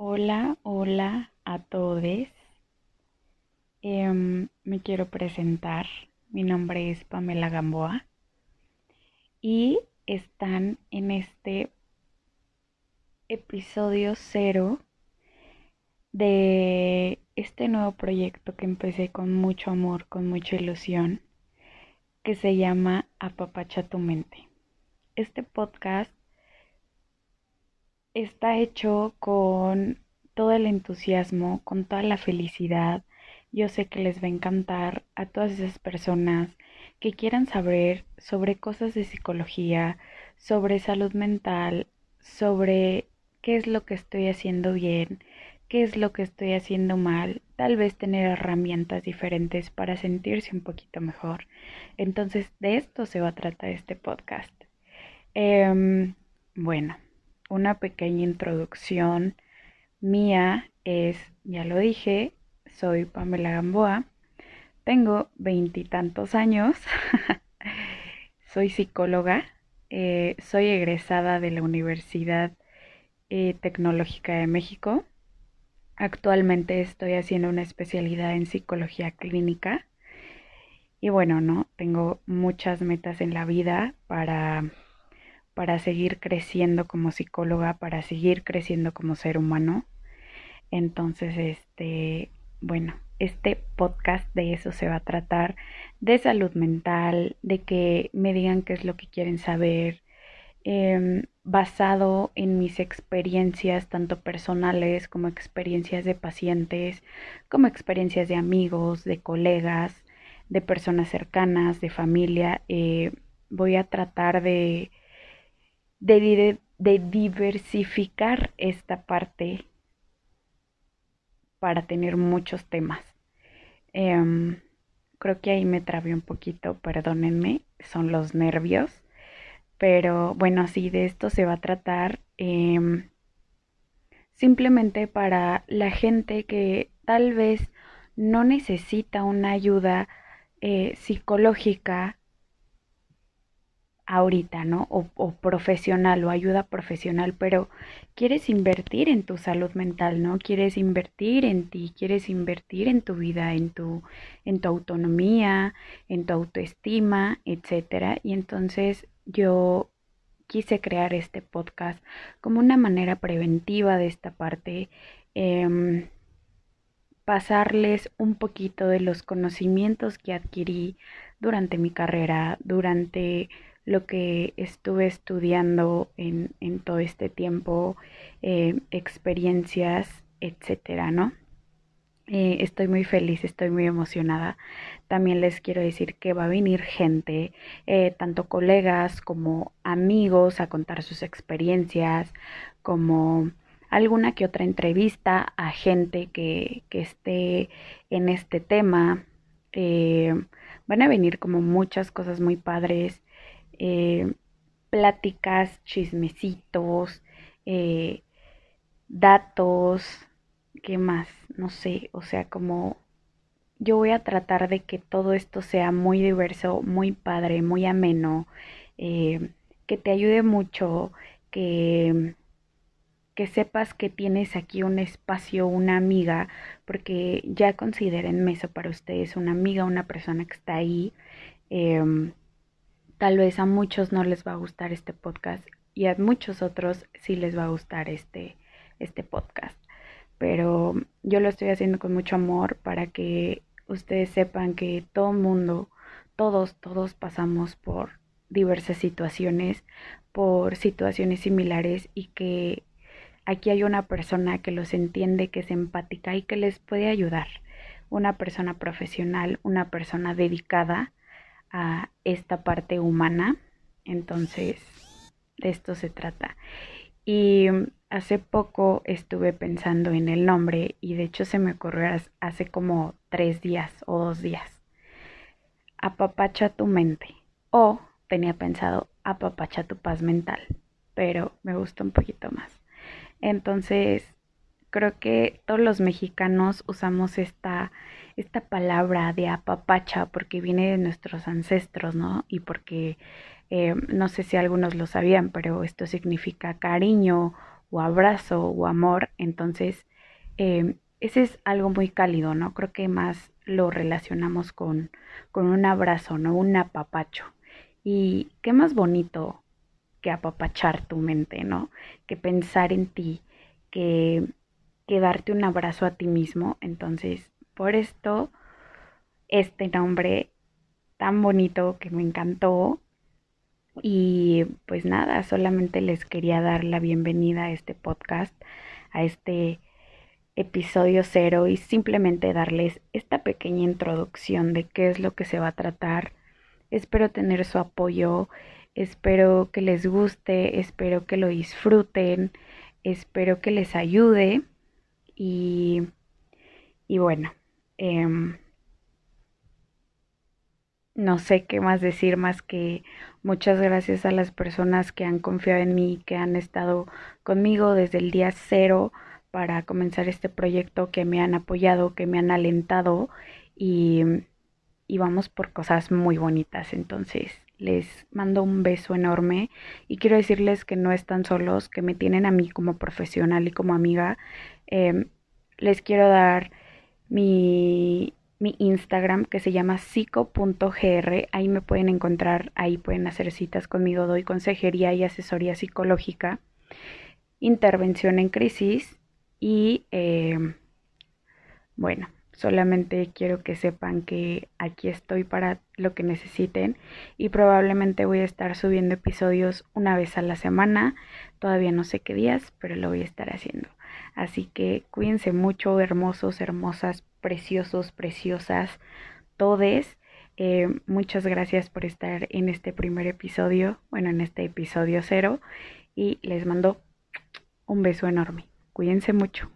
Hola, hola a todos. Em, me quiero presentar. Mi nombre es Pamela Gamboa y están en este episodio cero de este nuevo proyecto que empecé con mucho amor, con mucha ilusión, que se llama Apapacha tu mente. Este podcast está hecho con todo el entusiasmo, con toda la felicidad. Yo sé que les va a encantar a todas esas personas que quieran saber sobre cosas de psicología, sobre salud mental, sobre qué es lo que estoy haciendo bien, qué es lo que estoy haciendo mal, tal vez tener herramientas diferentes para sentirse un poquito mejor. Entonces, de esto se va a tratar este podcast. Em, bueno una pequeña introducción mía es, ya lo dije, soy Pamela Gamboa, tengo veintitantos años, soy psicóloga, eh, soy egresada de la Universidad eh, Tecnológica de México. Actualmente estoy haciendo una especialidad en psicología clínica. Y bueno, no, tengo muchas metas en la vida para para seguir creciendo como psicóloga, para seguir creciendo como ser humano. Entonces, este, bueno, este podcast de eso se va a tratar, de salud mental, de que me digan qué es lo que quieren saber, em, basado en mis experiencias, tanto personales como experiencias de pacientes, como experiencias de amigos, de colegas, de personas cercanas, de familia. Eh, voy a tratar de de, diversificar esta parte para tener muchos temas. Em, creo que ahí me trabé un poquito, perdónenme, son los nervios. Pero bueno, sí, de esto se va a tratar em, simplemente para la gente que tal vez no necesita una ayuda eh, psicológica ahorita, ¿no? O, profesional o ayuda profesional, pero quieres invertir en tu salud mental, ¿no? Quieres invertir en ti, quieres invertir en tu vida, en tu, en tu autonomía, en tu autoestima, etcétera. Y entonces yo quise crear este podcast como una manera preventiva de esta parte. Em, pasarles un poquito de los conocimientos que adquirí durante mi carrera, durante lo que estuve estudiando en, todo este tiempo, eh, experiencias, etcétera, ¿no? Eh, estoy muy feliz, estoy muy emocionada. También les quiero decir que va a venir gente, eh, tanto colegas como amigos, a contar sus experiencias, como alguna que otra entrevista a gente que, que esté en este tema. van a venir como muchas cosas muy padres. Eh, pláticas, chismecitos, eh, datos, ¿qué más? No sé, o sea, como yo voy a tratar de que todo esto sea muy diverso, muy padre, muy ameno, eh, que te ayude mucho, que, que sepas que tienes aquí un espacio, una amiga, porque ya consideren eso para ustedes, una amiga, una persona que está ahí. Em, Tal vez a muchos no les va a gustar este podcast y a muchos otros sí les va a gustar este, este podcast. Pero yo lo estoy haciendo con mucho amor para que ustedes sepan que todo mundo, todos, todos pasamos por diversas situaciones, por situaciones similares y que aquí hay una persona que los entiende, que es empática y que les puede ayudar. Una persona profesional, una persona dedicada a esta parte humana. Entonces, de esto se trata. Y hace poco estuve pensando en el nombre y de hecho se me ocurrió hace como tres días o dos días. Apapacha tu mente. O tenía pensado apapacha tu paz mental, pero me gustó un poquito más. Entonces, creo que todos los mexicanos usamos esta esta palabra de apapacha porque viene de nuestros ancestros, ¿no? Y porque eh, no sé si algunos lo sabían, pero esto significa cariño o abrazo o amor. Entonces, eh, ese es algo muy cálido, ¿no? Creo que más lo relacionamos con, con un abrazo, ¿no? Un apapacho. Y qué más bonito que apapachar tu mente, ¿no? Que pensar en ti, que, que darte un abrazo a ti mismo. Entonces, por esto, este nombre tan bonito que me encantó. Y pues nada, solamente les quería dar la bienvenida a este podcast, a este episodio cero y simplemente darles esta pequeña introducción de qué es lo que se va a tratar. Espero tener su apoyo, espero que les guste, espero que lo disfruten, espero que les ayude y, y bueno. Eh, no sé qué más decir más que muchas gracias a las personas que han confiado en mí, que han estado conmigo desde el día cero para comenzar este proyecto, que me han apoyado, que me han alentado y, y vamos por cosas muy bonitas. Entonces les mando un beso enorme y quiero decirles que no están solos, que me tienen a mí como profesional y como amiga. Eh, les quiero dar mi mi Instagram que se llama psico.gr. Ahí me pueden encontrar, ahí pueden hacer citas conmigo. Doy consejería y asesoría psicológica, intervención en crisis y eh, bueno, solamente quiero que sepan que aquí estoy para lo que necesiten y probablemente voy a estar subiendo episodios una vez a la semana. Todavía no sé qué días, pero lo voy a estar haciendo. Así que cuídense mucho, hermosos, hermosas, preciosos, preciosas, todes. Eh, muchas gracias por estar en este primer episodio, bueno, en este episodio cero. Y les mando un beso enorme. Cuídense mucho.